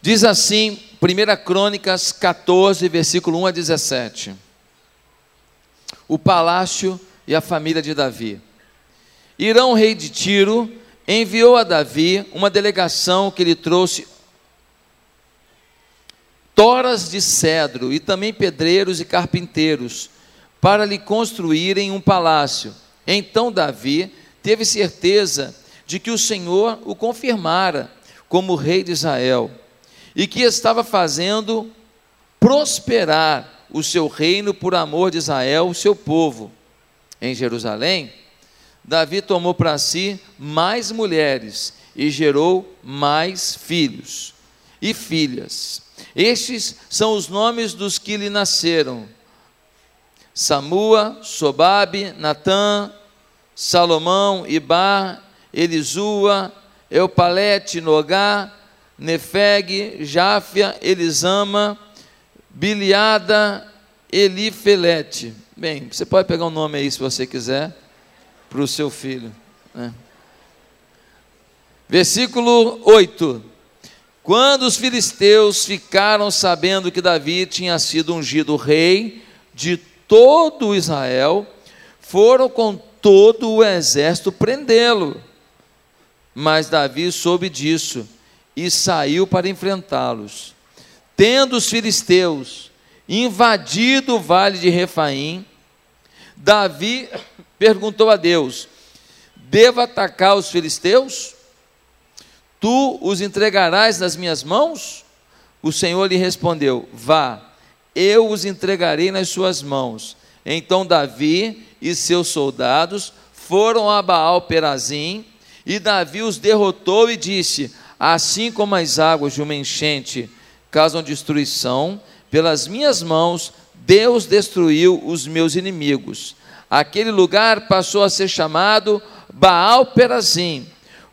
Diz assim, 1 Crônicas 14, versículo 1 a 17. O palácio e a família de Davi. Irão, rei de Tiro, enviou a Davi uma delegação que lhe trouxe toras de cedro e também pedreiros e carpinteiros para lhe construírem um palácio. Então Davi teve certeza de que o Senhor o confirmara como rei de Israel e que estava fazendo prosperar o seu reino por amor de Israel, o seu povo. Em Jerusalém, Davi tomou para si mais mulheres e gerou mais filhos e filhas. Estes são os nomes dos que lhe nasceram: Samua, Sobabe, Natã, Salomão, Ibar, Elisua, Eupalete, Nogá, Nefeg, Jáfia, Elisama, Biliada, Elifelete. Bem, você pode pegar um nome aí se você quiser, para o seu filho. Né? Versículo 8. Quando os filisteus ficaram sabendo que Davi tinha sido ungido rei de todo Israel, foram com todo o exército prendê-lo. Mas Davi soube disso e saiu para enfrentá-los. Tendo os filisteus invadido o vale de Refaim, Davi perguntou a Deus: Devo atacar os filisteus? Tu os entregarás nas minhas mãos? O Senhor lhe respondeu: Vá, eu os entregarei nas suas mãos. Então Davi e seus soldados foram a Baal Perazim, e Davi os derrotou e disse: Assim como as águas de uma enchente causam destruição, pelas minhas mãos Deus destruiu os meus inimigos. Aquele lugar passou a ser chamado Baal Perazim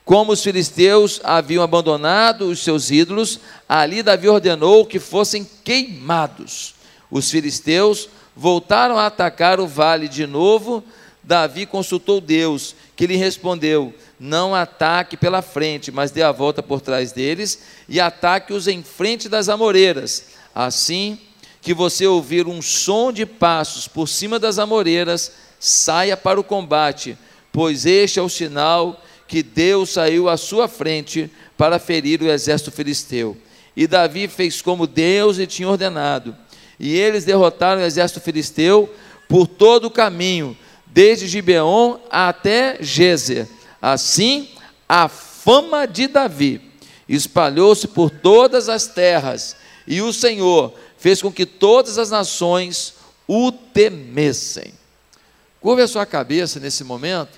como os filisteus haviam abandonado os seus ídolos, ali Davi ordenou que fossem queimados. Os filisteus voltaram a atacar o vale de novo. Davi consultou Deus, que lhe respondeu: Não ataque pela frente, mas dê a volta por trás deles e ataque-os em frente das amoreiras. Assim que você ouvir um som de passos por cima das amoreiras, saia para o combate, pois este é o sinal que Deus saiu à sua frente para ferir o exército filisteu. E Davi fez como Deus lhe tinha ordenado. E eles derrotaram o exército filisteu por todo o caminho, desde Gibeon até Gezer. Assim, a fama de Davi espalhou-se por todas as terras, e o Senhor fez com que todas as nações o temessem. Curve a sua cabeça nesse momento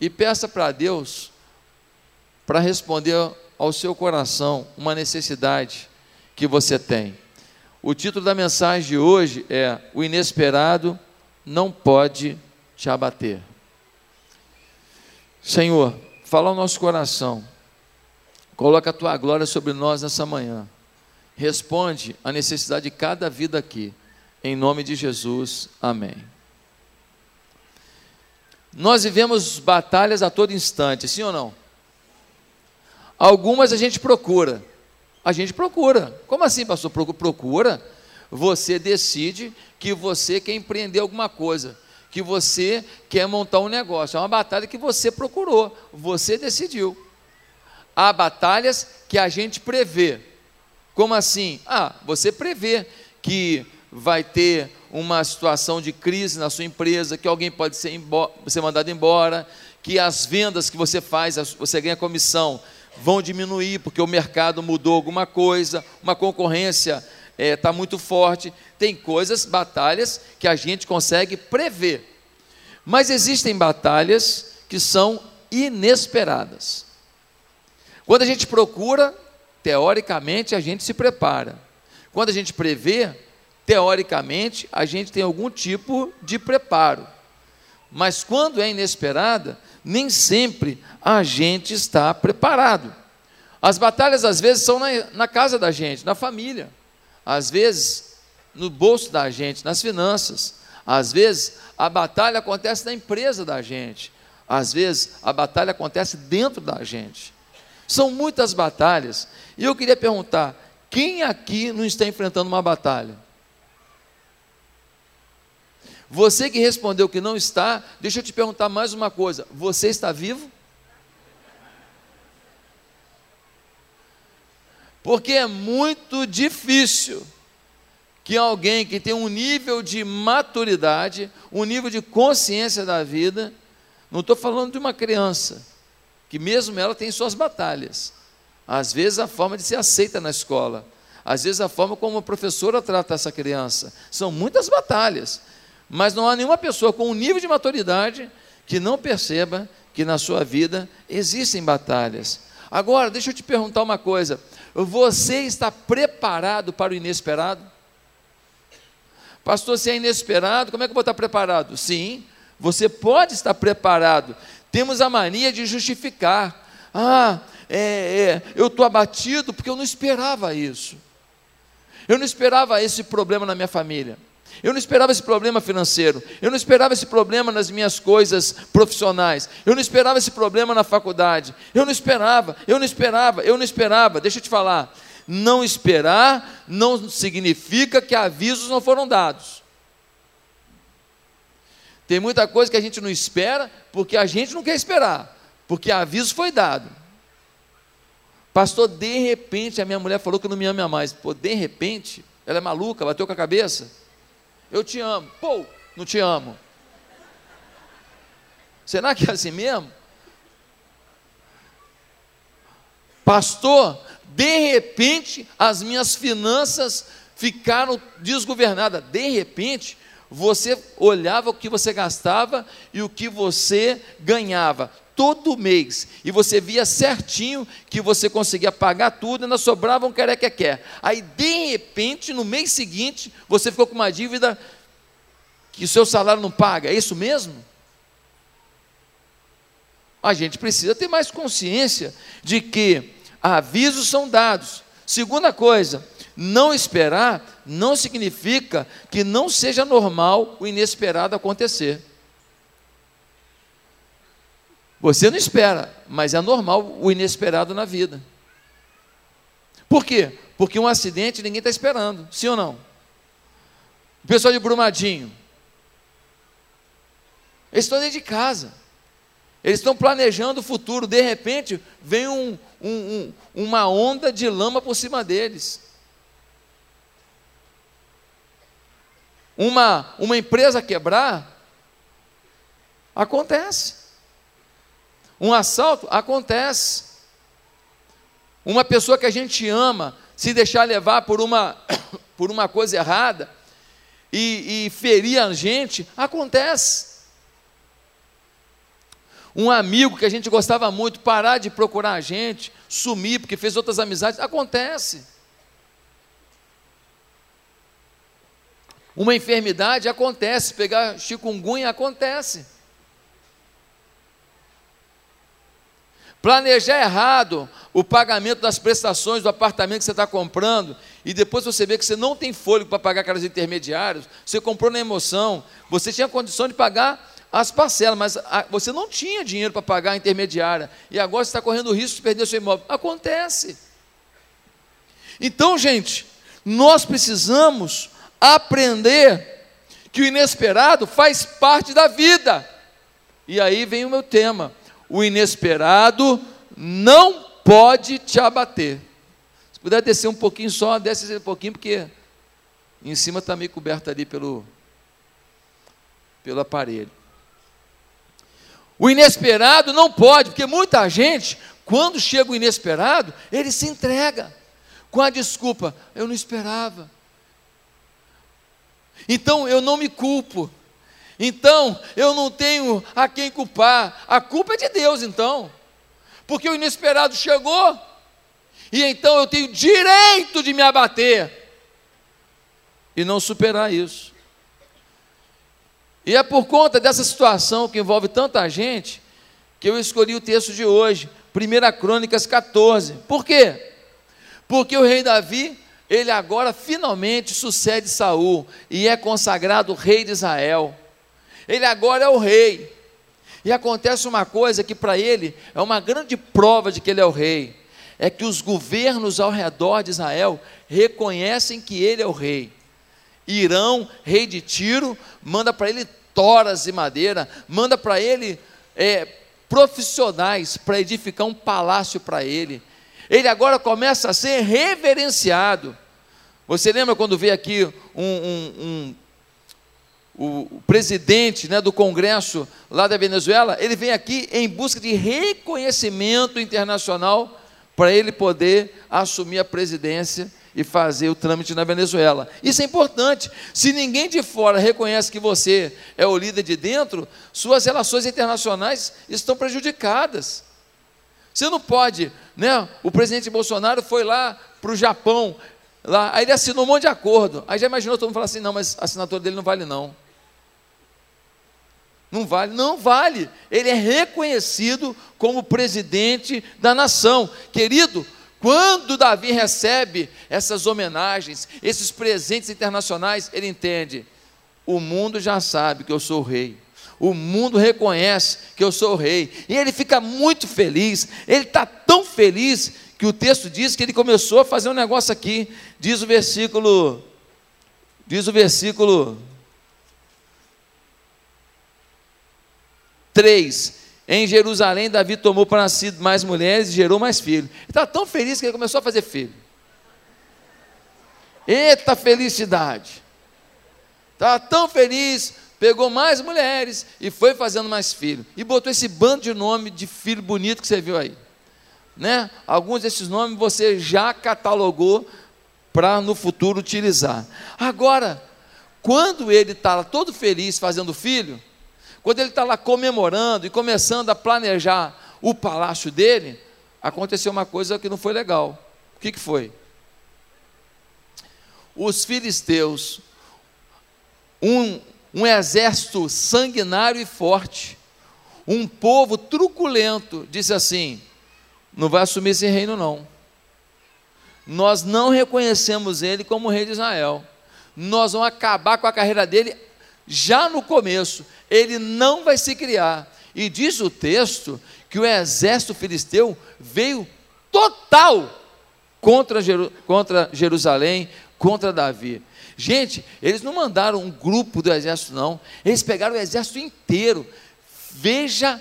e peça para Deus para responder ao seu coração uma necessidade que você tem. O título da mensagem de hoje é: O inesperado não pode te abater. Senhor, fala ao nosso coração, coloca a tua glória sobre nós nessa manhã. Responde a necessidade de cada vida aqui. Em nome de Jesus, amém. Nós vivemos batalhas a todo instante, sim ou não? Algumas a gente procura. A gente procura. Como assim, pastor? Procura. Você decide que você quer empreender alguma coisa, que você quer montar um negócio. É uma batalha que você procurou, você decidiu. Há batalhas que a gente prevê. Como assim? Ah, você prevê que vai ter uma situação de crise na sua empresa, que alguém pode ser, ser mandado embora, que as vendas que você faz, você ganha comissão, vão diminuir porque o mercado mudou alguma coisa, uma concorrência está é, tá muito forte. Tem coisas, batalhas que a gente consegue prever. Mas existem batalhas que são inesperadas. Quando a gente procura, teoricamente a gente se prepara. Quando a gente prevê, teoricamente, a gente tem algum tipo de preparo. Mas quando é inesperada, nem sempre a gente está preparado. As batalhas, às vezes, são na, na casa da gente, na família. Às vezes, no bolso da gente, nas finanças. Às vezes, a batalha acontece na empresa da gente. Às vezes, a batalha acontece dentro da gente. São muitas batalhas. E eu queria perguntar: quem aqui não está enfrentando uma batalha? Você que respondeu que não está, deixa eu te perguntar mais uma coisa: você está vivo? Porque é muito difícil que alguém que tem um nível de maturidade, um nível de consciência da vida, não estou falando de uma criança, que mesmo ela tem suas batalhas. Às vezes a forma de ser aceita na escola, às vezes a forma como a professora trata essa criança. São muitas batalhas, mas não há nenhuma pessoa com um nível de maturidade que não perceba que na sua vida existem batalhas. Agora, deixa eu te perguntar uma coisa: você está preparado para o inesperado? Pastor, se é inesperado, como é que eu vou estar preparado? Sim, você pode estar preparado. Temos a mania de justificar. Ah, é, é, eu estou abatido porque eu não esperava isso. Eu não esperava esse problema na minha família. Eu não esperava esse problema financeiro. Eu não esperava esse problema nas minhas coisas profissionais. Eu não esperava esse problema na faculdade. Eu não esperava, eu não esperava, eu não esperava. Deixa eu te falar. Não esperar não significa que avisos não foram dados. Tem muita coisa que a gente não espera porque a gente não quer esperar, porque aviso foi dado. Pastor, de repente a minha mulher falou que não me ama mais. Pô, de repente, ela é maluca, bateu com a cabeça. Eu te amo. Pô, não te amo. Será que é assim mesmo? Pastor, de repente as minhas finanças ficaram desgovernadas. De repente, você olhava o que você gastava e o que você ganhava todo mês, e você via certinho que você conseguia pagar tudo, e ainda sobrava um quer. Aí, de repente, no mês seguinte, você ficou com uma dívida que o seu salário não paga, é isso mesmo? A gente precisa ter mais consciência de que avisos são dados. Segunda coisa, não esperar não significa que não seja normal o inesperado acontecer. Você não espera, mas é normal o inesperado na vida. Por quê? Porque um acidente ninguém está esperando, sim ou não? O pessoal de Brumadinho, eles estão dentro de casa. Eles estão planejando o futuro, de repente vem um, um, um, uma onda de lama por cima deles. Uma, uma empresa quebrar, acontece. Um assalto, acontece. Uma pessoa que a gente ama, se deixar levar por uma, por uma coisa errada e, e ferir a gente, acontece um amigo que a gente gostava muito parar de procurar a gente, sumir porque fez outras amizades, acontece. Uma enfermidade acontece, pegar chikungunya acontece. Planejar errado o pagamento das prestações do apartamento que você está comprando e depois você vê que você não tem fôlego para pagar aquelas intermediárias, você comprou na emoção, você tinha condição de pagar as parcelas, mas você não tinha dinheiro para pagar a intermediária, e agora você está correndo o risco de perder seu imóvel. Acontece. Então, gente, nós precisamos aprender que o inesperado faz parte da vida. E aí vem o meu tema: o inesperado não pode te abater. Se puder descer um pouquinho só, desce um pouquinho, porque em cima está meio coberto ali pelo, pelo aparelho. O inesperado não pode, porque muita gente, quando chega o inesperado, ele se entrega com a desculpa: eu não esperava. Então eu não me culpo. Então eu não tenho a quem culpar. A culpa é de Deus, então. Porque o inesperado chegou. E então eu tenho direito de me abater e não superar isso. E é por conta dessa situação que envolve tanta gente que eu escolhi o texto de hoje, 1 Crônicas 14. Por quê? Porque o rei Davi, ele agora finalmente sucede Saul e é consagrado rei de Israel. Ele agora é o rei. E acontece uma coisa que para ele é uma grande prova de que ele é o rei: é que os governos ao redor de Israel reconhecem que ele é o rei. Irão, rei de Tiro, manda para ele toras de madeira, manda para ele é, profissionais para edificar um palácio para ele. Ele agora começa a ser reverenciado. Você lembra quando veio aqui um, um, um o presidente né, do Congresso lá da Venezuela, ele vem aqui em busca de reconhecimento internacional para ele poder assumir a presidência e fazer o trâmite na Venezuela. Isso é importante. Se ninguém de fora reconhece que você é o líder de dentro, suas relações internacionais estão prejudicadas. Você não pode, né? O presidente Bolsonaro foi lá para o Japão, lá, aí ele assinou um monte de acordo. Aí já imaginou todo mundo falar assim: não, mas a assinatura dele não vale, não. Não vale, não vale. Ele é reconhecido como presidente da nação. Querido, quando Davi recebe essas homenagens, esses presentes internacionais, ele entende: o mundo já sabe que eu sou rei. O mundo reconhece que eu sou rei. E ele fica muito feliz. Ele está tão feliz que o texto diz que ele começou a fazer um negócio aqui. Diz o versículo. Diz o versículo 3. Em Jerusalém, Davi tomou para si mais mulheres e gerou mais filhos. Ele estava tão feliz que ele começou a fazer filho. Eita felicidade! Estava tão feliz, pegou mais mulheres e foi fazendo mais filhos. E botou esse bando de nome de filho bonito que você viu aí. Né? Alguns desses nomes você já catalogou para no futuro utilizar. Agora, quando ele está todo feliz fazendo filho, quando ele está lá comemorando e começando a planejar o palácio dele, aconteceu uma coisa que não foi legal. O que, que foi? Os filisteus, um, um exército sanguinário e forte, um povo truculento, disse assim: não vai assumir esse reino, não. Nós não reconhecemos ele como rei de Israel. Nós vamos acabar com a carreira dele já no começo, ele não vai se criar. E diz o texto que o exército filisteu veio total contra, Jeru contra Jerusalém, contra Davi. Gente, eles não mandaram um grupo do exército, não. Eles pegaram o exército inteiro. Veja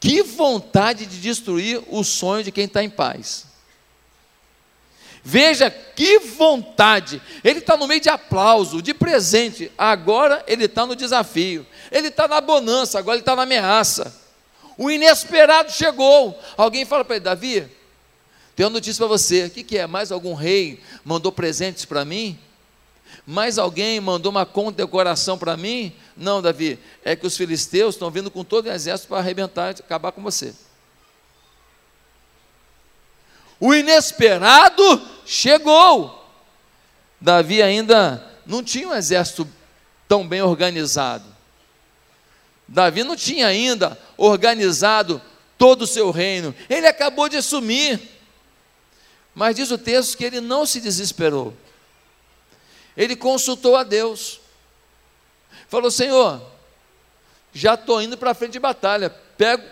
que vontade de destruir o sonho de quem está em paz. Veja que vontade. Ele está no meio de aplauso, de presente. Agora ele está no desafio. Ele está na bonança, agora ele está na ameaça. O inesperado chegou. Alguém fala para ele, Davi, tenho uma notícia para você. O que, que é? Mais algum rei mandou presentes para mim? Mais alguém mandou uma condecoração para mim? Não, Davi, é que os filisteus estão vindo com todo o exército para arrebentar e acabar com você. O inesperado chegou. Davi ainda não tinha um exército tão bem organizado. Davi não tinha ainda organizado todo o seu reino. Ele acabou de assumir. Mas diz o texto que ele não se desesperou. Ele consultou a Deus. Falou: Senhor, já estou indo para a frente de batalha.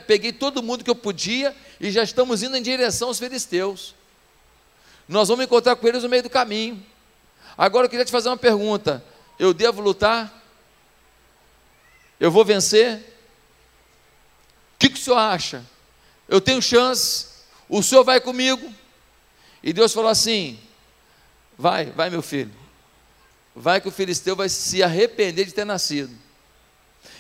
Peguei todo mundo que eu podia e já estamos indo em direção aos filisteus. Nós vamos encontrar com eles no meio do caminho. Agora eu queria te fazer uma pergunta: eu devo lutar? Eu vou vencer? O que, que o senhor acha? Eu tenho chance? O senhor vai comigo? E Deus falou assim: vai, vai meu filho. Vai que o filisteu vai se arrepender de ter nascido.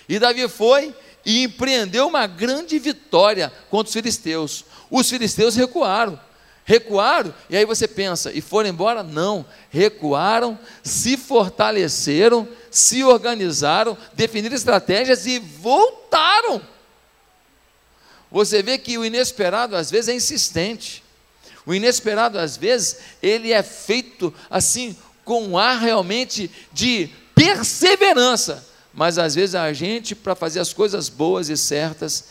E Davi foi e empreendeu uma grande vitória contra os filisteus. Os filisteus recuaram. Recuaram, e aí você pensa, e foram embora? Não, recuaram, se fortaleceram, se organizaram, definiram estratégias e voltaram. Você vê que o inesperado às vezes é insistente. O inesperado às vezes ele é feito assim com um ar realmente de perseverança mas às vezes a gente, para fazer as coisas boas e certas,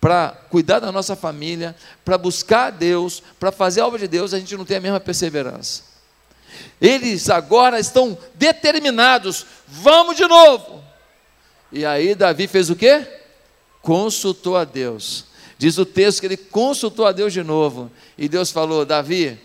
para cuidar da nossa família, para buscar a Deus, para fazer a obra de Deus, a gente não tem a mesma perseverança. Eles agora estão determinados, vamos de novo. E aí Davi fez o quê? consultou a Deus. Diz o texto que ele consultou a Deus de novo. E Deus falou: Davi,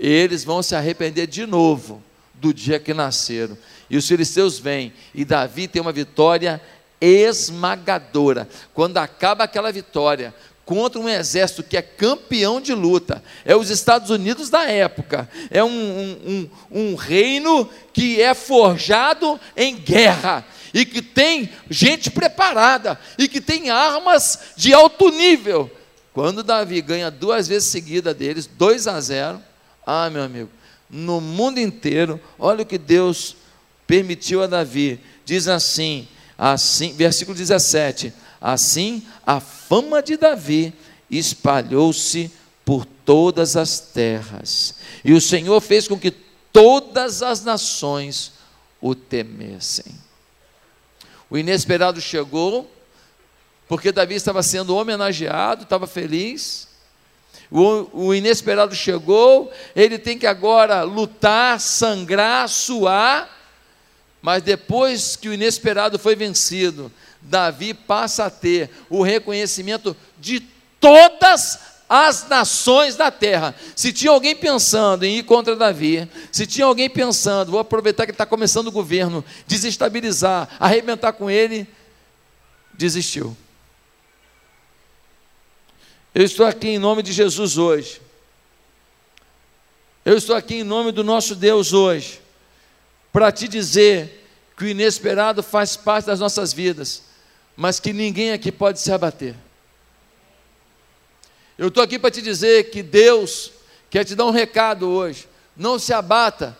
eles vão se arrepender de novo do dia que nasceram. E os filisteus vêm, e Davi tem uma vitória esmagadora. Quando acaba aquela vitória, contra um exército que é campeão de luta, é os Estados Unidos da época, é um, um, um, um reino que é forjado em guerra, e que tem gente preparada, e que tem armas de alto nível. Quando Davi ganha duas vezes seguida deles, 2 a 0, ah, meu amigo, no mundo inteiro, olha o que Deus permitiu a Davi. Diz assim, assim, versículo 17: Assim a fama de Davi espalhou-se por todas as terras, e o Senhor fez com que todas as nações o temessem. O inesperado chegou, porque Davi estava sendo homenageado, estava feliz. O, inesperado chegou, ele tem que agora lutar, sangrar, suar, mas depois que o inesperado foi vencido, Davi passa a ter o reconhecimento de todas as nações da terra. Se tinha alguém pensando em ir contra Davi, se tinha alguém pensando, vou aproveitar que está começando o governo, desestabilizar, arrebentar com ele, desistiu. Eu estou aqui em nome de Jesus hoje. Eu estou aqui em nome do nosso Deus hoje, para te dizer que o inesperado faz parte das nossas vidas, mas que ninguém aqui pode se abater. Eu estou aqui para te dizer que Deus quer te dar um recado hoje. Não se abata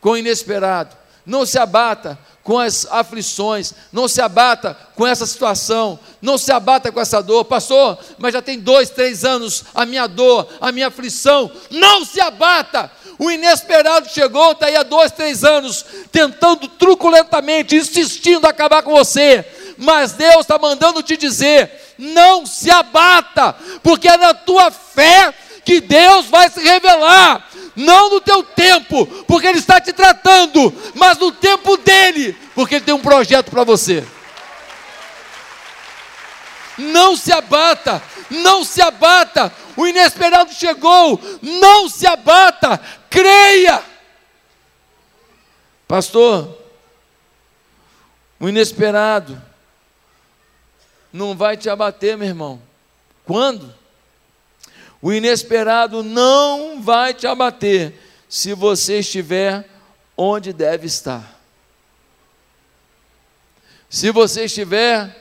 com o inesperado, não se abata com as aflições, não se abata com essa situação, não se abata com essa dor, pastor, mas já tem dois, três anos a minha dor, a minha aflição, não se abata, o inesperado chegou, está aí há dois, três anos, tentando truculentamente, insistindo a acabar com você, mas Deus está mandando te dizer: não se abata, porque é na tua fé que Deus vai se revelar não no teu tempo, porque Ele está te tratando, mas no tempo dele, porque Ele tem um projeto para você. Não se abata, não se abata, o inesperado chegou, não se abata, creia. Pastor, o inesperado não vai te abater, meu irmão. Quando? O inesperado não vai te abater se você estiver onde deve estar. Se você estiver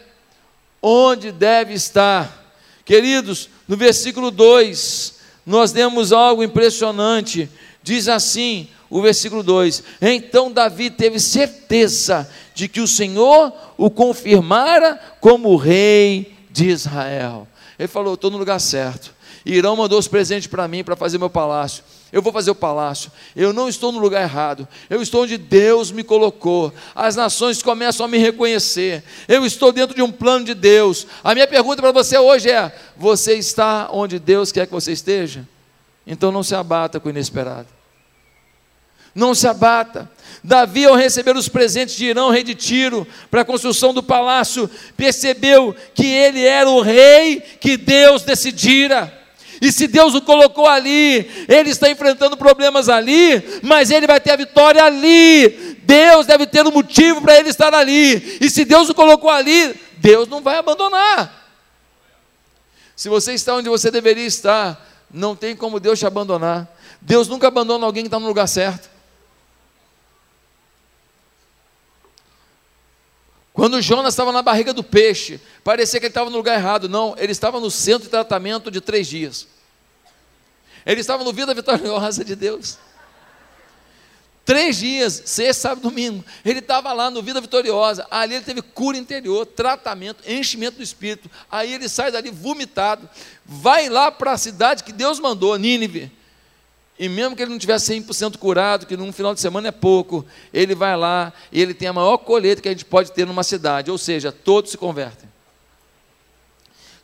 onde deve estar. Queridos, no versículo 2, nós temos algo impressionante. Diz assim, o versículo 2: Então Davi teve certeza de que o Senhor o confirmara como rei de Israel. Ele falou: Estou no lugar certo. Irão mandou os presentes para mim para fazer meu palácio. Eu vou fazer o palácio. Eu não estou no lugar errado. Eu estou onde Deus me colocou. As nações começam a me reconhecer. Eu estou dentro de um plano de Deus. A minha pergunta para você hoje é: você está onde Deus quer que você esteja? Então não se abata com o inesperado. Não se abata. Davi, ao receber os presentes de Irão, rei de Tiro, para a construção do palácio, percebeu que ele era o rei que Deus decidira. E se Deus o colocou ali, ele está enfrentando problemas ali, mas ele vai ter a vitória ali. Deus deve ter um motivo para ele estar ali. E se Deus o colocou ali, Deus não vai abandonar. Se você está onde você deveria estar, não tem como Deus te abandonar. Deus nunca abandona alguém que está no lugar certo. Quando Jonas estava na barriga do peixe, parecia que ele estava no lugar errado. Não, ele estava no centro de tratamento de três dias. Ele estava no vida vitoriosa de Deus. Três dias, sexta, sábado, domingo. Ele estava lá no Vida Vitoriosa. Ali ele teve cura interior, tratamento, enchimento do espírito. Aí ele sai dali vomitado. Vai lá para a cidade que Deus mandou, Nínive. E mesmo que ele não tivesse 100% curado, que num final de semana é pouco, ele vai lá e ele tem a maior colheita que a gente pode ter numa cidade, ou seja, todos se convertem.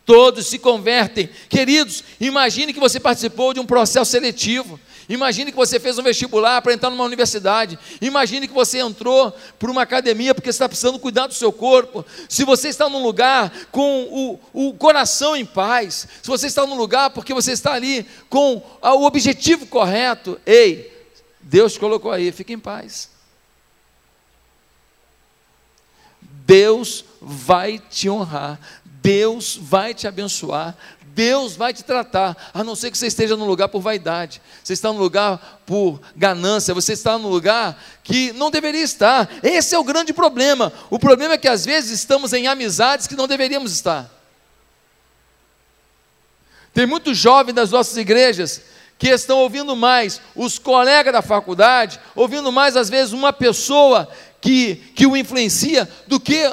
Todos se convertem. Queridos, imagine que você participou de um processo seletivo Imagine que você fez um vestibular para entrar numa universidade. Imagine que você entrou por uma academia porque está precisando cuidar do seu corpo. Se você está num lugar com o, o coração em paz, se você está num lugar porque você está ali com o objetivo correto, ei, Deus colocou aí, fique em paz. Deus vai te honrar, Deus vai te abençoar, Deus vai te tratar, a não ser que você esteja no lugar por vaidade, você está no lugar por ganância, você está no lugar que não deveria estar. Esse é o grande problema. O problema é que às vezes estamos em amizades que não deveríamos estar. Tem muitos jovens das nossas igrejas que estão ouvindo mais os colegas da faculdade, ouvindo mais às vezes uma pessoa que, que o influencia do que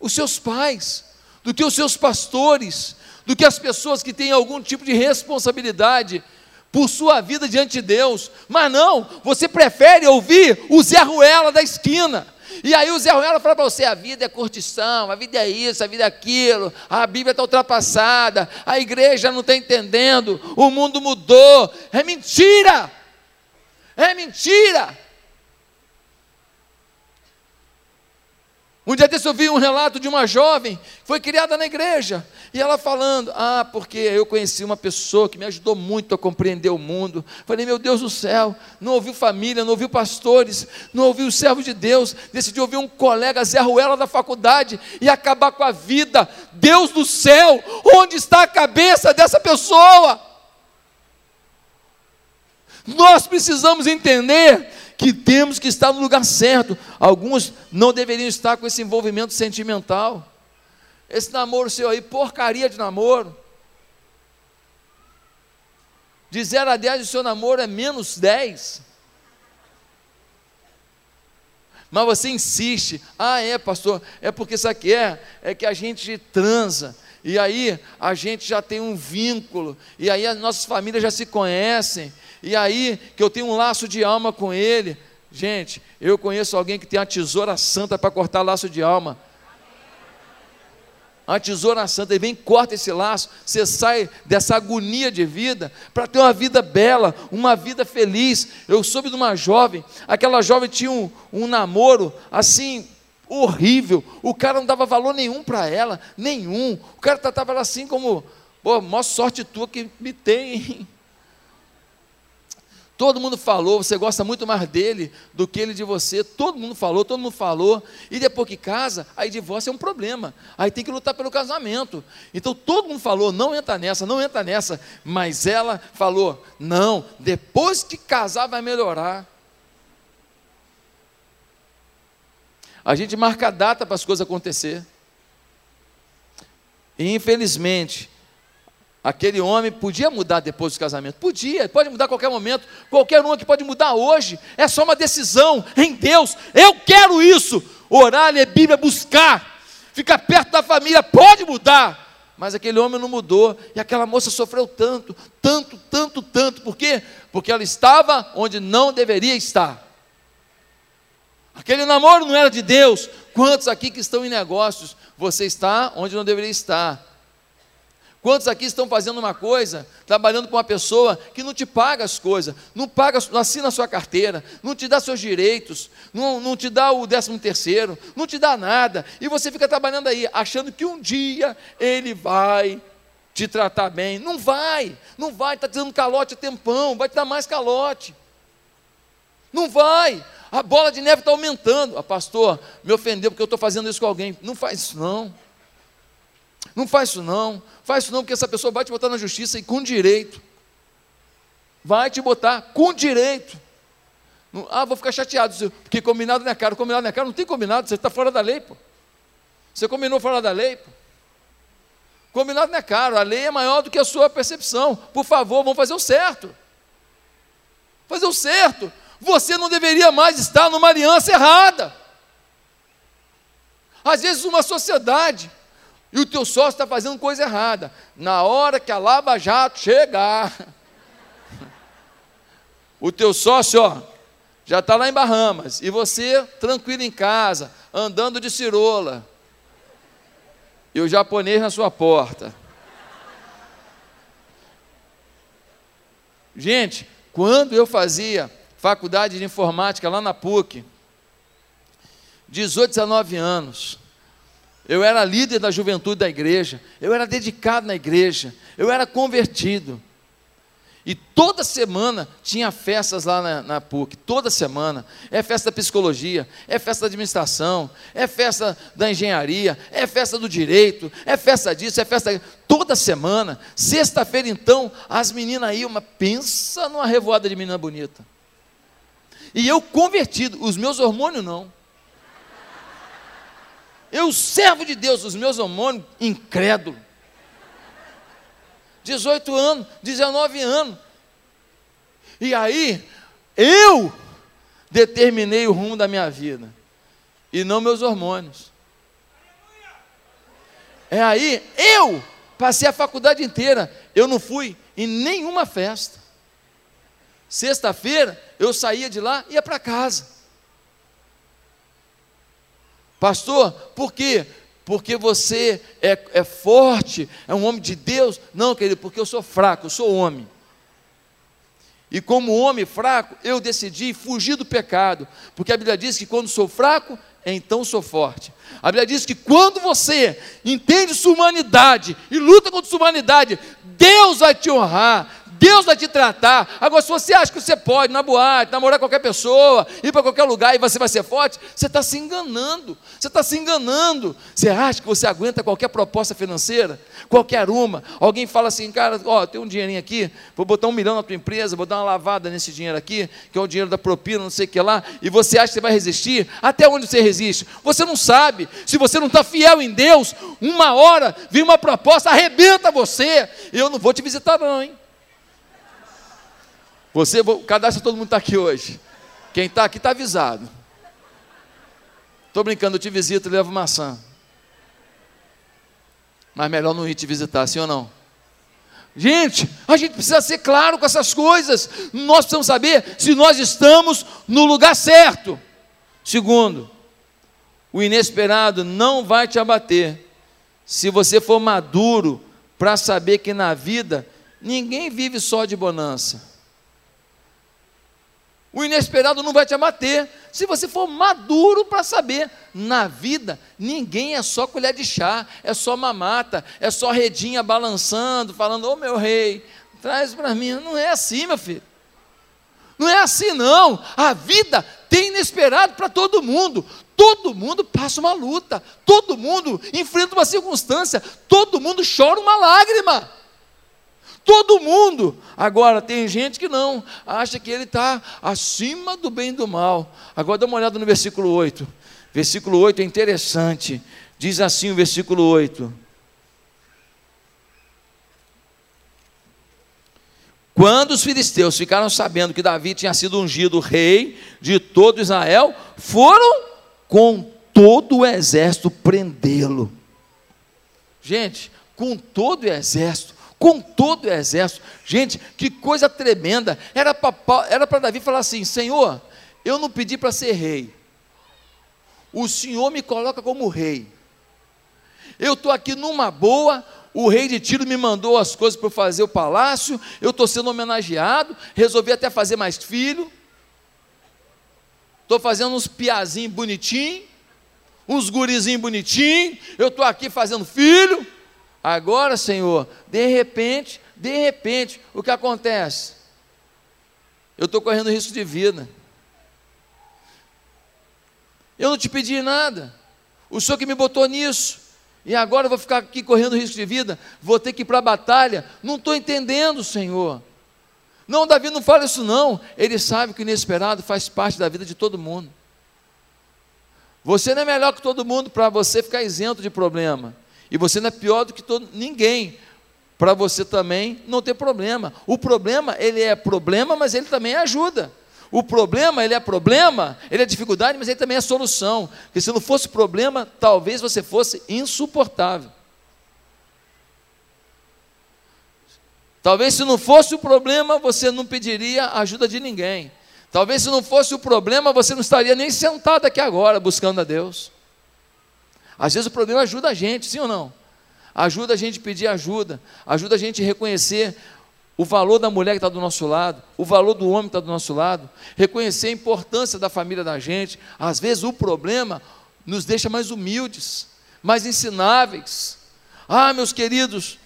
os seus pais, do que os seus pastores, do que as pessoas que têm algum tipo de responsabilidade por sua vida diante de Deus. Mas não, você prefere ouvir o Zé Ruela da esquina. E aí o Zé Ruela fala para você: a vida é curtição, a vida é isso, a vida é aquilo, a Bíblia está ultrapassada, a igreja não está entendendo, o mundo mudou. É mentira! É mentira! Um dia desse eu vi um relato de uma jovem foi criada na igreja, e ela falando: Ah, porque eu conheci uma pessoa que me ajudou muito a compreender o mundo. Falei, meu Deus do céu, não ouviu família, não ouviu pastores, não ouviu os servos de Deus, decidiu ouvir um colega Zé Ruela da faculdade e acabar com a vida. Deus do céu, onde está a cabeça dessa pessoa? Nós precisamos entender que temos que estar no lugar certo. Alguns não deveriam estar com esse envolvimento sentimental. Esse namoro seu aí, porcaria de namoro. De 0 a 10 o seu namoro é menos 10. Mas você insiste, ah é pastor, é porque isso aqui é, é que a gente transa, e aí a gente já tem um vínculo, e aí as nossas famílias já se conhecem, e aí que eu tenho um laço de alma com ele. Gente, eu conheço alguém que tem a tesoura santa para cortar laço de alma. A tesoura santa, e vem corta esse laço, você sai dessa agonia de vida para ter uma vida bela, uma vida feliz. Eu soube de uma jovem, aquela jovem tinha um, um namoro assim, horrível, o cara não dava valor nenhum para ela, nenhum. O cara tratava ela assim como, pô, maior sorte tua que me tem. Todo mundo falou, você gosta muito mais dele do que ele de você. Todo mundo falou, todo mundo falou. E depois que casa, aí divórcio é um problema. Aí tem que lutar pelo casamento. Então todo mundo falou, não entra nessa, não entra nessa. Mas ela falou, não, depois que casar vai melhorar. A gente marca a data para as coisas acontecer. E infelizmente, Aquele homem podia mudar depois do casamento? Podia, pode mudar a qualquer momento. Qualquer um que pode mudar hoje. É só uma decisão em Deus. Eu quero isso. Orar, ler Bíblia, buscar. Ficar perto da família, pode mudar. Mas aquele homem não mudou. E aquela moça sofreu tanto, tanto, tanto, tanto. Por quê? Porque ela estava onde não deveria estar. Aquele namoro não era de Deus. Quantos aqui que estão em negócios? Você está onde não deveria estar. Quantos aqui estão fazendo uma coisa, trabalhando com uma pessoa que não te paga as coisas, não paga, não assina a sua carteira, não te dá seus direitos, não, não te dá o décimo terceiro, não te dá nada, e você fica trabalhando aí, achando que um dia ele vai te tratar bem. Não vai, não vai, está te dando calote a tempão, vai te dar mais calote. Não vai, a bola de neve está aumentando. Ah, pastor me ofendeu porque eu estou fazendo isso com alguém. Não faz isso não. Não faz isso não, faz isso não, porque essa pessoa vai te botar na justiça e com direito. Vai te botar com direito. Ah, vou ficar chateado, porque combinado não é caro. Combinado não é caro, não tem combinado, você está fora da lei, pô. Você combinou fora da lei, pô. Combinado não é caro, a lei é maior do que a sua percepção. Por favor, vamos fazer o certo. Fazer o certo. Você não deveria mais estar numa aliança errada. Às vezes, uma sociedade e o teu sócio está fazendo coisa errada. Na hora que a Lava Jato chegar, o teu sócio, ó, já está lá em Bahamas, e você tranquilo em casa, andando de cirola, e o japonês na sua porta. Gente, Quando eu fazia faculdade de informática lá na PUC, 18, 19 anos, eu era líder da juventude da igreja, eu era dedicado na igreja, eu era convertido. E toda semana tinha festas lá na, na, PUC, toda semana. É festa da psicologia, é festa da administração, é festa da engenharia, é festa do direito, é festa disso, é festa. Toda semana. Sexta-feira, então, as meninas iam, mas pensa numa revoada de menina bonita. E eu convertido, os meus hormônios não. Eu, servo de Deus, os meus hormônios, incrédulo. 18 anos, 19 anos. E aí, eu determinei o rumo da minha vida, e não meus hormônios. É aí, eu passei a faculdade inteira, eu não fui em nenhuma festa. Sexta-feira, eu saía de lá e ia para casa. Pastor, por quê? porque você é, é forte, é um homem de Deus. Não, querido, porque eu sou fraco, eu sou homem. E como homem fraco, eu decidi fugir do pecado, porque a Bíblia diz que quando sou fraco, então sou forte. A Bíblia diz que quando você entende sua humanidade e luta contra sua humanidade, Deus vai te honrar, Deus vai te tratar. Agora, se você acha que você pode na boate, namorar qualquer pessoa, ir para qualquer lugar e você vai ser forte, você está se enganando. Você está se enganando. Você acha que você aguenta qualquer proposta financeira? Qualquer uma. Alguém fala assim, cara, ó, tem um dinheirinho aqui, vou botar um milhão na tua empresa, vou dar uma lavada nesse dinheiro aqui, que é o dinheiro da propina, não sei o que lá, e você acha que você vai resistir? Até onde você resiste? Você não sabe. Se você não está fiel em Deus, uma hora vem uma proposta, arrebenta você. Eu não vou te visitar, não, hein? Você, o cadastro todo mundo está aqui hoje. Quem está aqui está avisado. Estou brincando, eu te visito e levo maçã. Mas melhor não ir te visitar, sim ou não? Gente, a gente precisa ser claro com essas coisas. Nós precisamos saber se nós estamos no lugar certo. Segundo, o inesperado não vai te abater se você for maduro para saber que na vida ninguém vive só de bonança. O inesperado não vai te abater. Se você for maduro para saber, na vida ninguém é só colher de chá, é só mamata, é só redinha balançando, falando: Ô oh, meu rei, traz para mim. Não é assim, meu filho. Não é assim, não. A vida tem inesperado para todo mundo. Todo mundo passa uma luta, todo mundo enfrenta uma circunstância, todo mundo chora uma lágrima. Todo mundo. Agora, tem gente que não, acha que ele está acima do bem e do mal. Agora, dá uma olhada no versículo 8. Versículo 8 é interessante. Diz assim o versículo 8. Quando os filisteus ficaram sabendo que Davi tinha sido ungido rei de todo Israel, foram com todo o exército prendê-lo. Gente, com todo o exército com todo o exército. Gente, que coisa tremenda. Era para Davi falar assim: Senhor, eu não pedi para ser rei, o Senhor me coloca como rei. Eu estou aqui numa boa, o rei de Tiro me mandou as coisas para fazer o palácio, eu estou sendo homenageado, resolvi até fazer mais filho. Estou fazendo uns piazinhos bonitinhos, uns gurizinhos bonitinhos, eu estou aqui fazendo filho. Agora, Senhor, de repente, de repente, o que acontece? Eu estou correndo risco de vida. Eu não te pedi nada. O Senhor que me botou nisso. E agora eu vou ficar aqui correndo risco de vida. Vou ter que ir para a batalha. Não estou entendendo, Senhor. Não, Davi não fala isso não. Ele sabe que o inesperado faz parte da vida de todo mundo. Você não é melhor que todo mundo para você ficar isento de problema. E você não é pior do que todo, ninguém. Para você também não ter problema. O problema, ele é problema, mas ele também ajuda. O problema, ele é problema, ele é dificuldade, mas ele também é solução. Porque se não fosse problema, talvez você fosse insuportável. Talvez se não fosse o problema, você não pediria ajuda de ninguém. Talvez se não fosse o problema, você não estaria nem sentado aqui agora buscando a Deus. Às vezes o problema ajuda a gente, sim ou não? Ajuda a gente a pedir ajuda, ajuda a gente a reconhecer o valor da mulher que está do nosso lado, o valor do homem que está do nosso lado, reconhecer a importância da família da gente. Às vezes o problema nos deixa mais humildes, mais ensináveis. Ah, meus queridos,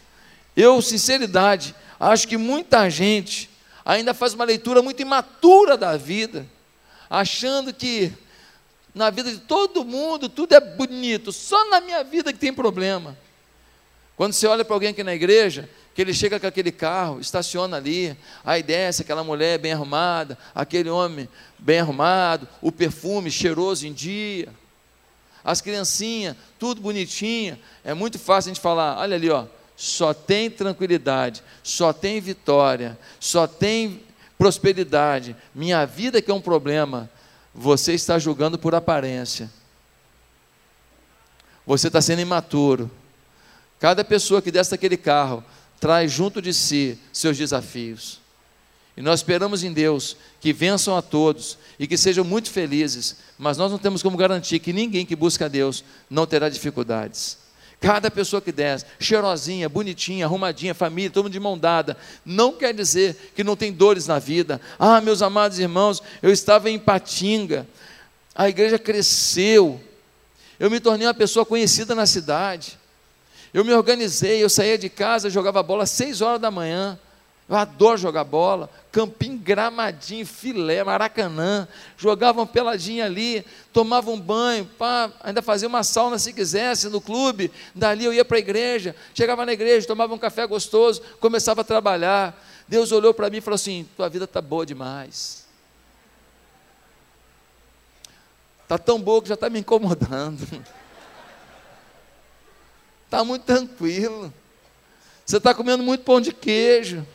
eu, sinceridade, acho que muita gente ainda faz uma leitura muito imatura da vida, achando que na vida de todo mundo tudo é bonito, só na minha vida que tem problema. Quando você olha para alguém aqui na igreja, que ele chega com aquele carro, estaciona ali, aí desce aquela mulher bem arrumada, aquele homem bem arrumado, o perfume cheiroso em dia, as criancinhas, tudo bonitinha, é muito fácil a gente falar, olha ali, ó, só tem tranquilidade, só tem vitória, só tem prosperidade. Minha vida que é um problema. Você está julgando por aparência. Você está sendo imaturo. Cada pessoa que desce daquele carro traz junto de si seus desafios. E nós esperamos em Deus que vençam a todos e que sejam muito felizes, mas nós não temos como garantir que ninguém que busca a Deus não terá dificuldades. Cada pessoa que desce, cheirosinha, bonitinha, arrumadinha, família, todo mundo de mão dada, não quer dizer que não tem dores na vida. Ah, meus amados irmãos, eu estava em Patinga, a igreja cresceu, eu me tornei uma pessoa conhecida na cidade. Eu me organizei, eu saía de casa, jogava bola às seis horas da manhã. Eu adoro jogar bola. Campinho, gramadinho, filé, maracanã. Jogavam peladinha ali, tomavam um banho, pá, ainda fazia uma sauna se quisesse no clube. Dali eu ia para a igreja, chegava na igreja, tomava um café gostoso, começava a trabalhar. Deus olhou para mim e falou assim: tua vida está boa demais. Está tão boa que já está me incomodando. Está muito tranquilo. Você está comendo muito pão de queijo.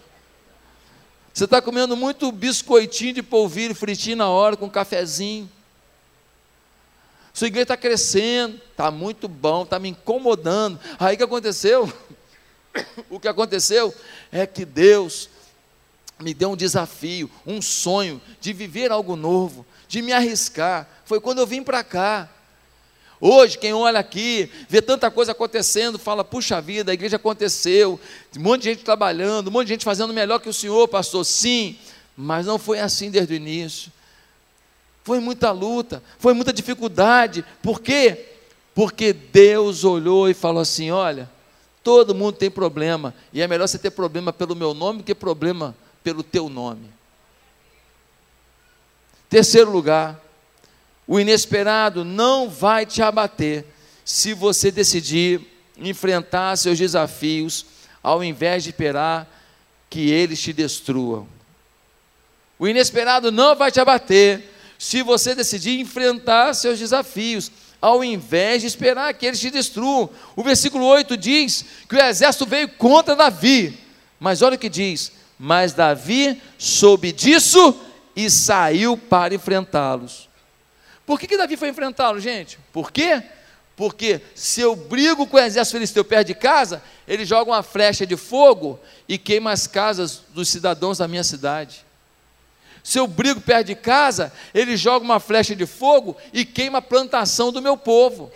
Você está comendo muito biscoitinho de polvilho fritinho na hora, com um cafezinho. Sua igreja está crescendo, está muito bom, está me incomodando. Aí o que aconteceu? O que aconteceu é que Deus me deu um desafio, um sonho de viver algo novo, de me arriscar. Foi quando eu vim para cá. Hoje, quem olha aqui, vê tanta coisa acontecendo, fala: puxa vida, a igreja aconteceu, um monte de gente trabalhando, um monte de gente fazendo melhor que o senhor, pastor. Sim, mas não foi assim desde o início. Foi muita luta, foi muita dificuldade. Por quê? Porque Deus olhou e falou assim: olha, todo mundo tem problema, e é melhor você ter problema pelo meu nome que problema pelo teu nome. Terceiro lugar, o inesperado não vai te abater se você decidir enfrentar seus desafios ao invés de esperar que eles te destruam. O inesperado não vai te abater se você decidir enfrentar seus desafios ao invés de esperar que eles te destruam. O versículo 8 diz que o exército veio contra Davi, mas olha o que diz: Mas Davi soube disso e saiu para enfrentá-los. Por que, que Davi foi enfrentá-lo, gente? Por quê? Porque se eu brigo com o exército filisteu perto de casa, ele joga uma flecha de fogo e queima as casas dos cidadãos da minha cidade. Se eu brigo perto de casa, ele joga uma flecha de fogo e queima a plantação do meu povo.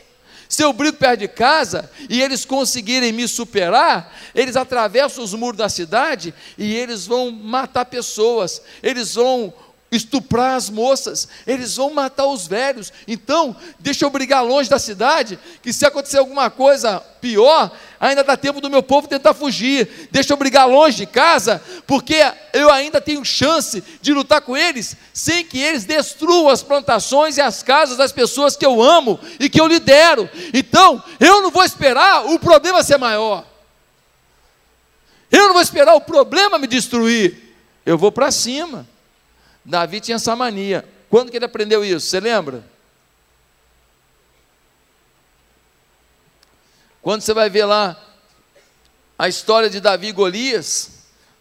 Se eu brigo perto de casa e eles conseguirem me superar, eles atravessam os muros da cidade e eles vão matar pessoas, eles vão estuprar as moças, eles vão matar os velhos. Então, deixa eu brigar longe da cidade, que se acontecer alguma coisa pior, ainda dá tempo do meu povo tentar fugir. Deixa eu brigar longe de casa, porque eu ainda tenho chance de lutar com eles, sem que eles destruam as plantações e as casas das pessoas que eu amo e que eu lidero. Então, eu não vou esperar o problema ser maior. Eu não vou esperar o problema me destruir. Eu vou para cima. Davi tinha essa mania. Quando que ele aprendeu isso? Você lembra? Quando você vai ver lá a história de Davi e Golias,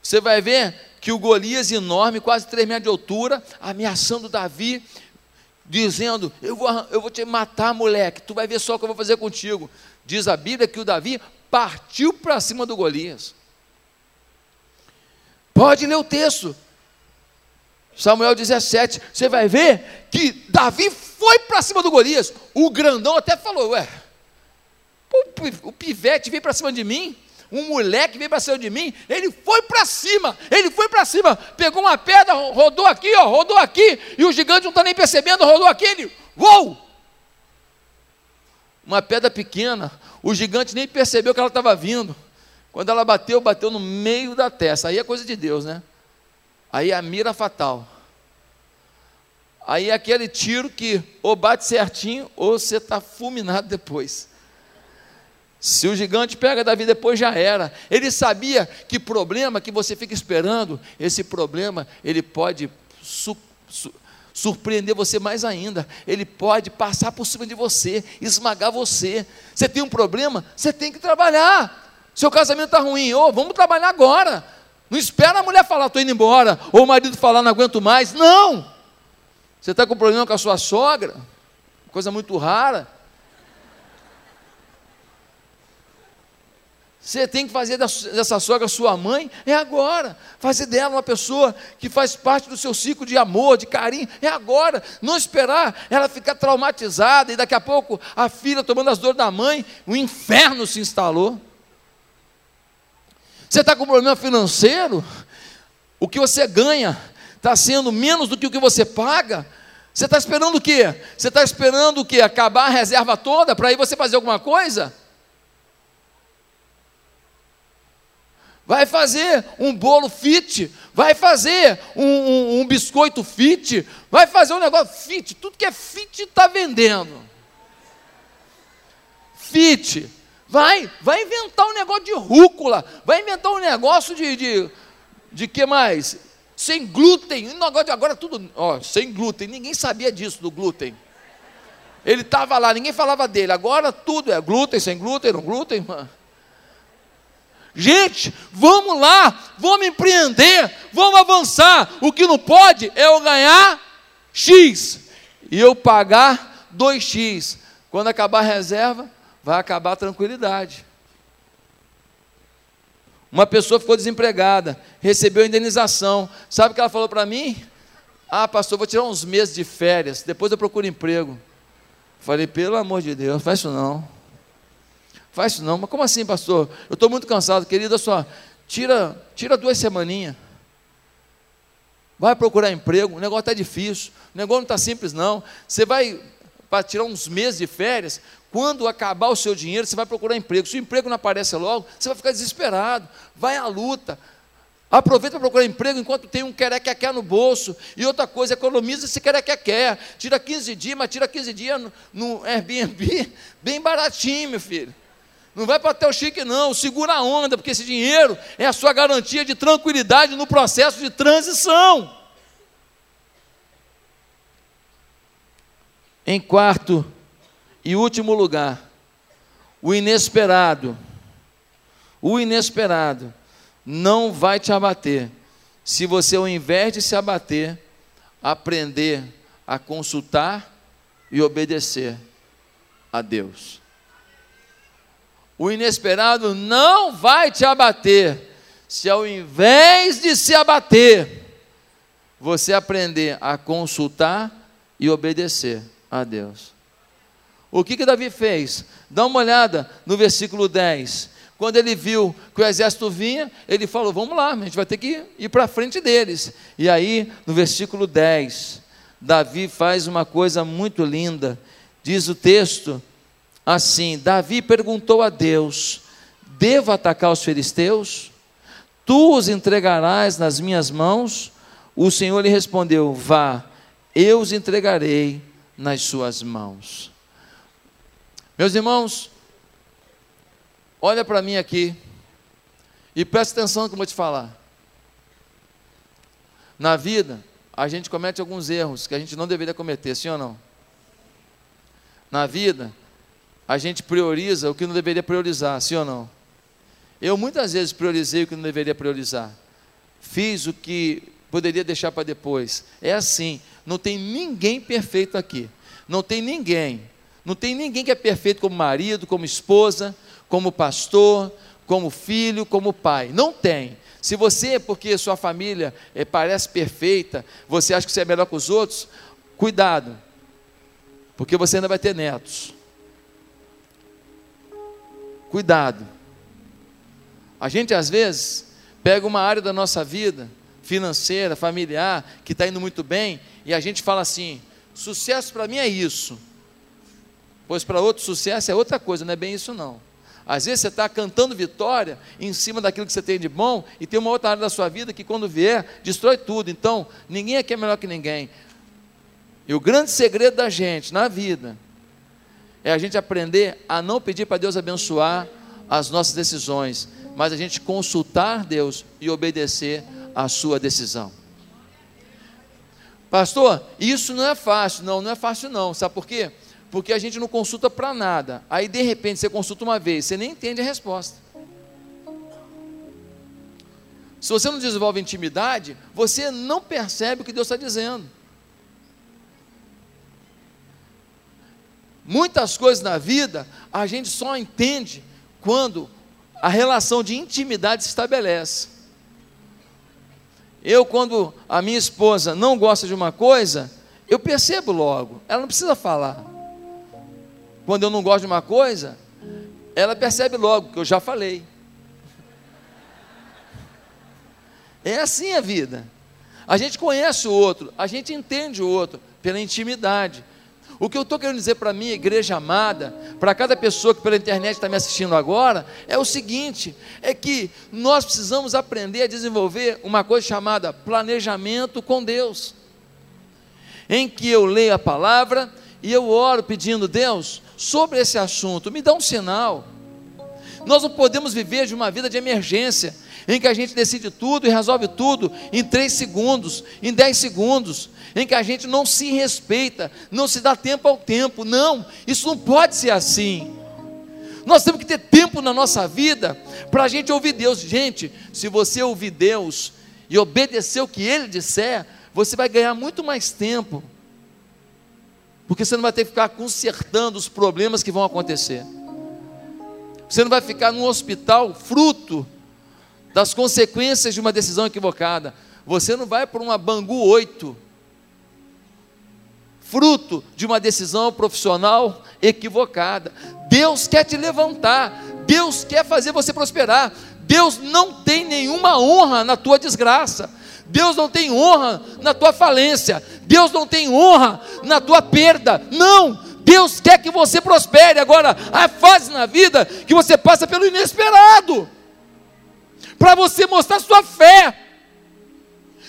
você vai ver que o Golias enorme, quase 3 metros de altura, ameaçando Davi, dizendo: eu vou, eu vou te matar, moleque, tu vai ver só o que eu vou fazer contigo. Diz a Bíblia que o Davi partiu para cima do Golias. Pode ler o texto. Samuel 17, você vai ver que Davi foi para cima do Golias. O grandão até falou: Ué, o, pivete veio para cima de mim. um moleque veio para cima de mim, ele foi para cima, ele foi para cima, pegou uma pedra, rodou aqui, ó, rodou aqui, e o gigante não está nem percebendo, rodou aqui, ele, uou! Uma pedra pequena, o gigante nem percebeu que ela estava vindo. Quando ela bateu, bateu no meio da testa. Aí é coisa de Deus, né? Aí a mira fatal. Aí aquele tiro que ou bate certinho ou você está fulminado depois. Se o gigante pega Davi depois já era. Ele sabia que problema que você fica esperando, esse problema ele pode su, su, surpreender você mais ainda. Ele pode passar por cima de você, esmagar você. Você tem um problema, você tem que trabalhar. Seu casamento está ruim, oh, vamos trabalhar agora. Não espera a mulher falar, estou indo embora, ou o marido falar, não aguento mais. Não! Você está com problema com a sua sogra, coisa muito rara. Você tem que fazer dessa sogra sua mãe, é agora. Fazer dela uma pessoa que faz parte do seu ciclo de amor, de carinho, é agora. Não esperar ela ficar traumatizada e daqui a pouco a filha tomando as dores da mãe, o inferno se instalou. Você está com problema financeiro? O que você ganha está sendo menos do que o que você paga? Você está esperando o quê? Você está esperando o quê? Acabar a reserva toda para aí você fazer alguma coisa? Vai fazer um bolo fit, vai fazer um, um, um biscoito fit, vai fazer um negócio fit, tudo que é fit está vendendo. Fit. Vai, vai inventar um negócio de rúcula, vai inventar um negócio de, de, de que mais? Sem glúten, de agora tudo, ó, sem glúten, ninguém sabia disso do glúten. Ele estava lá, ninguém falava dele, agora tudo é glúten, sem glúten, não glúten. Gente, vamos lá, vamos empreender, vamos avançar. O que não pode é eu ganhar X e eu pagar 2X. Quando acabar a reserva, vai acabar a tranquilidade. Uma pessoa ficou desempregada, recebeu indenização. Sabe o que ela falou para mim? Ah, pastor, vou tirar uns meses de férias, depois eu procuro emprego. Falei, pelo amor de Deus, faz isso não. Faz isso não. Mas como assim, pastor? Eu estou muito cansado, querida, só tira, tira duas semaninhas. Vai procurar emprego, o negócio está difícil, o negócio não está simples, não. Você vai para tirar uns meses de férias, quando acabar o seu dinheiro, você vai procurar emprego. Se o emprego não aparece logo, você vai ficar desesperado. Vai à luta. Aproveita para procurar emprego enquanto tem um quer no bolso. E outra coisa, economiza esse quer Tira 15 dias, mas tira 15 dias no, no Airbnb, bem baratinho, meu filho. Não vai para o chique, não. Segura a onda, porque esse dinheiro é a sua garantia de tranquilidade no processo de transição. Em quarto e último lugar, o inesperado. O inesperado não vai te abater se você, ao invés de se abater, aprender a consultar e obedecer a Deus. O inesperado não vai te abater se, ao invés de se abater, você aprender a consultar e obedecer a Deus. O que, que Davi fez? Dá uma olhada no versículo 10. Quando ele viu que o exército vinha, ele falou: Vamos lá, a gente vai ter que ir para frente deles. E aí, no versículo 10, Davi faz uma coisa muito linda. Diz o texto assim: Davi perguntou a Deus: Devo atacar os filisteus? Tu os entregarás nas minhas mãos? O Senhor lhe respondeu: Vá, eu os entregarei nas suas mãos. Meus irmãos, olha para mim aqui e preste atenção no que eu vou te falar. Na vida, a gente comete alguns erros que a gente não deveria cometer, sim ou não? Na vida, a gente prioriza o que não deveria priorizar, sim ou não? Eu muitas vezes priorizei o que não deveria priorizar. Fiz o que poderia deixar para depois. É assim, não tem ninguém perfeito aqui. Não tem ninguém não tem ninguém que é perfeito como marido, como esposa, como pastor, como filho, como pai. Não tem. Se você, porque sua família é, parece perfeita, você acha que você é melhor que os outros, cuidado, porque você ainda vai ter netos. Cuidado. A gente às vezes pega uma área da nossa vida, financeira, familiar, que está indo muito bem, e a gente fala assim: sucesso para mim é isso, pois para outro sucesso é outra coisa, não é bem isso não. Às vezes você está cantando vitória em cima daquilo que você tem de bom, e tem uma outra área da sua vida que quando vier, destrói tudo. Então, ninguém aqui é melhor que ninguém. E o grande segredo da gente na vida é a gente aprender a não pedir para Deus abençoar as nossas decisões, mas a gente consultar Deus e obedecer a sua decisão. Pastor, isso não é fácil. Não, não é fácil não. Sabe por quê? Porque a gente não consulta para nada. Aí de repente você consulta uma vez, você nem entende a resposta. Se você não desenvolve intimidade, você não percebe o que Deus está dizendo. Muitas coisas na vida a gente só entende quando a relação de intimidade se estabelece. Eu, quando a minha esposa não gosta de uma coisa, eu percebo logo, ela não precisa falar. Quando eu não gosto de uma coisa, ela percebe logo, que eu já falei. É assim a vida. A gente conhece o outro, a gente entende o outro pela intimidade. O que eu estou querendo dizer para a minha igreja amada, para cada pessoa que pela internet está me assistindo agora, é o seguinte: é que nós precisamos aprender a desenvolver uma coisa chamada planejamento com Deus, em que eu leio a palavra e eu oro pedindo, Deus, sobre esse assunto, me dá um sinal. Nós não podemos viver de uma vida de emergência, em que a gente decide tudo e resolve tudo em três segundos, em dez segundos em que a gente não se respeita, não se dá tempo ao tempo. Não, isso não pode ser assim. Nós temos que ter tempo na nossa vida para a gente ouvir Deus. Gente, se você ouvir Deus e obedecer o que Ele disser, você vai ganhar muito mais tempo, porque você não vai ter que ficar consertando os problemas que vão acontecer. Você não vai ficar num hospital fruto das consequências de uma decisão equivocada. Você não vai para uma Bangu 8 fruto de uma decisão profissional equivocada. Deus quer te levantar, Deus quer fazer você prosperar. Deus não tem nenhuma honra na tua desgraça. Deus não tem honra na tua falência. Deus não tem honra na tua perda. Não! Deus quer que você prospere. Agora, há fase na vida que você passa pelo inesperado para você mostrar sua fé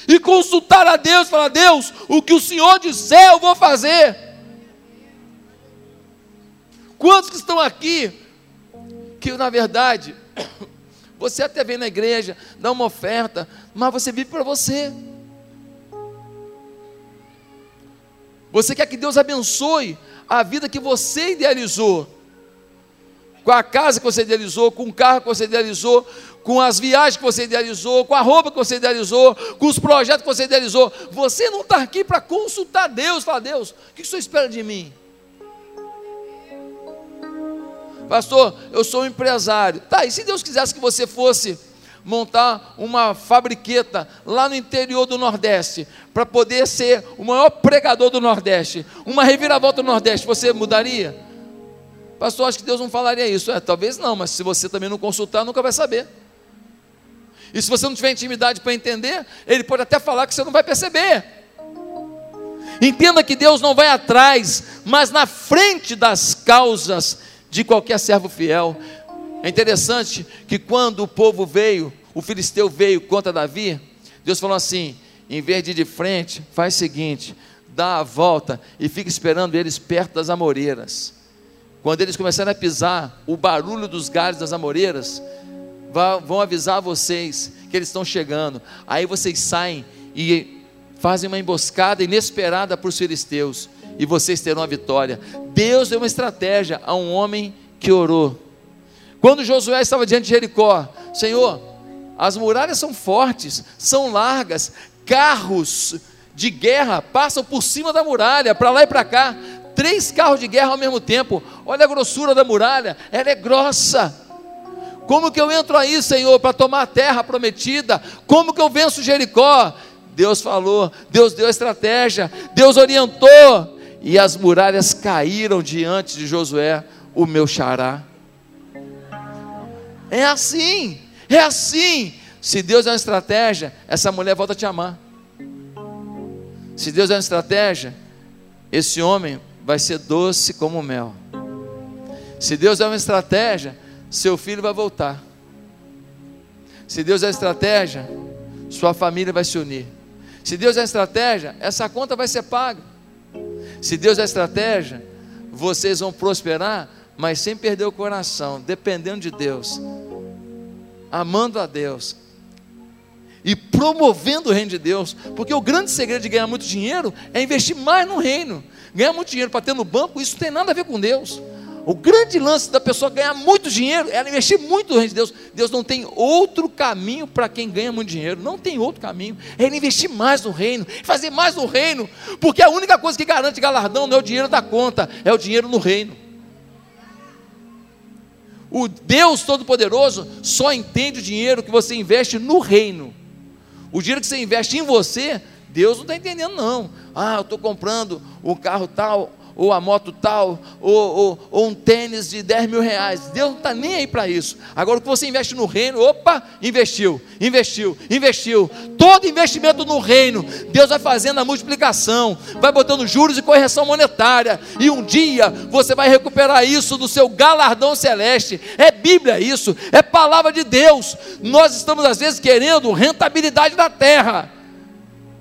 e consultar a Deus, falar: Deus, o que o Senhor disser, eu vou fazer. Quantos que estão aqui, que na verdade, você até vem na igreja, dá uma oferta, mas você vive para você. Você quer que Deus abençoe a vida que você idealizou, com a casa que você idealizou, com o carro que você idealizou, com as viagens que você idealizou, com a roupa que você idealizou, com os projetos que você idealizou. Você não está aqui para consultar Deus, falar, Deus, o que o Senhor espera de mim? Pastor, eu sou um empresário. Tá, e se Deus quisesse que você fosse montar uma fabriqueta lá no interior do Nordeste, para poder ser o maior pregador do Nordeste, uma reviravolta do Nordeste, você mudaria? Pastor, acho que Deus não falaria isso. É, talvez não, mas se você também não consultar, nunca vai saber. E se você não tiver intimidade para entender, ele pode até falar que você não vai perceber. Entenda que Deus não vai atrás, mas na frente das causas de qualquer servo fiel. É interessante que quando o povo veio, o filisteu veio contra Davi, Deus falou assim: em vez de ir de frente, faz o seguinte, dá a volta e fica esperando eles perto das amoreiras. Quando eles começarem a pisar, o barulho dos galhos das amoreiras, vão avisar vocês que eles estão chegando. Aí vocês saem e fazem uma emboscada inesperada para os filisteus. E vocês terão a vitória. Deus deu uma estratégia a um homem que orou. Quando Josué estava diante de Jericó, Senhor, as muralhas são fortes, são largas, carros de guerra passam por cima da muralha, para lá e para cá. Três carros de guerra ao mesmo tempo. Olha a grossura da muralha, ela é grossa. Como que eu entro aí, Senhor, para tomar a terra prometida? Como que eu venço Jericó? Deus falou, Deus deu a estratégia, Deus orientou, e as muralhas caíram diante de Josué, o meu xará. É assim, É assim. Se Deus é uma estratégia, essa mulher volta a te amar. Se Deus é uma estratégia, esse homem vai ser doce como mel. Se Deus é uma estratégia, seu filho vai voltar. Se Deus é estratégia, sua família vai se unir. Se Deus é estratégia, essa conta vai ser paga. Se Deus é estratégia, vocês vão prosperar, mas sem perder o coração, dependendo de Deus, amando a Deus e promovendo o reino de Deus, porque o grande segredo de ganhar muito dinheiro é investir mais no reino. Ganhar muito dinheiro para ter no banco, isso não tem nada a ver com Deus. O grande lance da pessoa ganhar muito dinheiro é investir muito no reino de Deus. Deus não tem outro caminho para quem ganha muito dinheiro. Não tem outro caminho. É ele investir mais no reino, fazer mais no reino. Porque a única coisa que garante galardão não é o dinheiro da conta, é o dinheiro no reino. O Deus Todo-Poderoso só entende o dinheiro que você investe no reino. O dinheiro que você investe em você, Deus não está entendendo, não. Ah, eu estou comprando o carro tal, ou a moto tal, ou, ou, ou, um tênis de 10 mil reais. Deus não está nem aí para isso. Agora, o que você investe no reino, opa, investiu, investiu, investiu. Todo investimento no reino, Deus vai fazendo a multiplicação, vai botando juros e correção monetária, e um dia você vai recuperar isso do seu galardão celeste. É Bíblia isso, é palavra de Deus. Nós estamos, às vezes, querendo rentabilidade da terra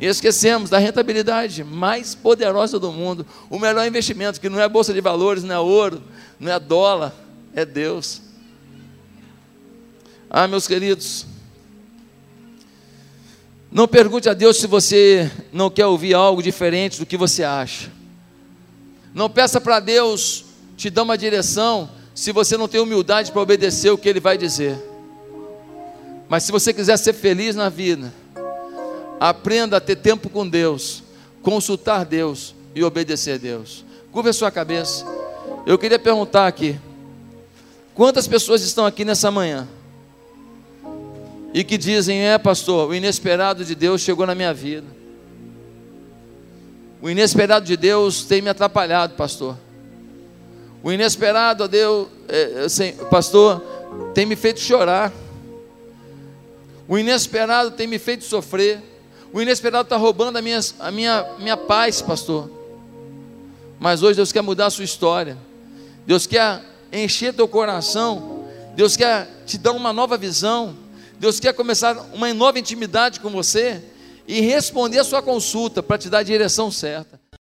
e esquecemos da rentabilidade mais poderosa do mundo, o melhor investimento, que não é bolsa de valores, não é ouro, não é dólar, é Deus. Ah, meus queridos, não pergunte a Deus se você não quer ouvir algo diferente do que você acha. Não peça para Deus te dar uma direção se você não tem humildade para obedecer o que Ele vai dizer. Mas se você quiser ser feliz na vida, Aprenda a ter tempo com Deus, consultar Deus e obedecer a Deus. Curva a sua cabeça. Eu queria perguntar aqui: quantas pessoas estão aqui nessa manhã e que dizem, é pastor, o inesperado de Deus chegou na minha vida. O inesperado de Deus tem me atrapalhado, pastor. O inesperado, Deus, é, assim, pastor, tem me feito chorar. O inesperado tem me feito sofrer. O inesperado está roubando a minha, a minha, minha paz, pastor. Mas hoje Deus quer mudar a sua história. Deus quer encher teu coração. Deus quer te dar uma nova visão. Deus quer começar uma nova intimidade com você e responder a sua consulta para te dar a direção certa.